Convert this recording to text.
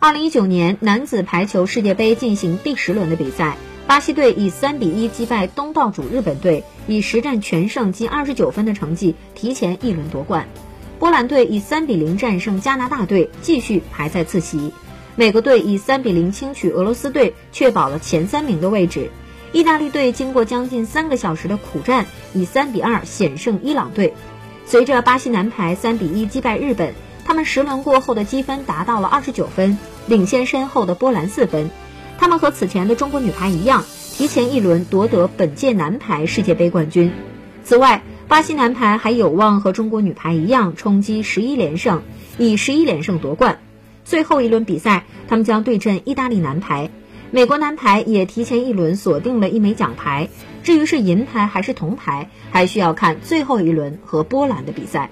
二零一九年男子排球世界杯进行第十轮的比赛，巴西队以三比一击败东道主日本队，以实战全胜近二十九分的成绩提前一轮夺冠。波兰队以三比零战胜加拿大队，继续排在次席。美国队以三比零轻取俄罗斯队，确保了前三名的位置。意大利队经过将近三个小时的苦战，以三比二险胜伊朗队。随着巴西男排三比一击败日本。他们十轮过后的积分达到了二十九分，领先身后的波兰四分。他们和此前的中国女排一样，提前一轮夺得本届男排世界杯冠军。此外，巴西男排还有望和中国女排一样冲击十一连胜，以十一连胜夺冠。最后一轮比赛，他们将对阵意大利男排。美国男排也提前一轮锁定了一枚奖牌，至于是银牌还是铜牌，还需要看最后一轮和波兰的比赛。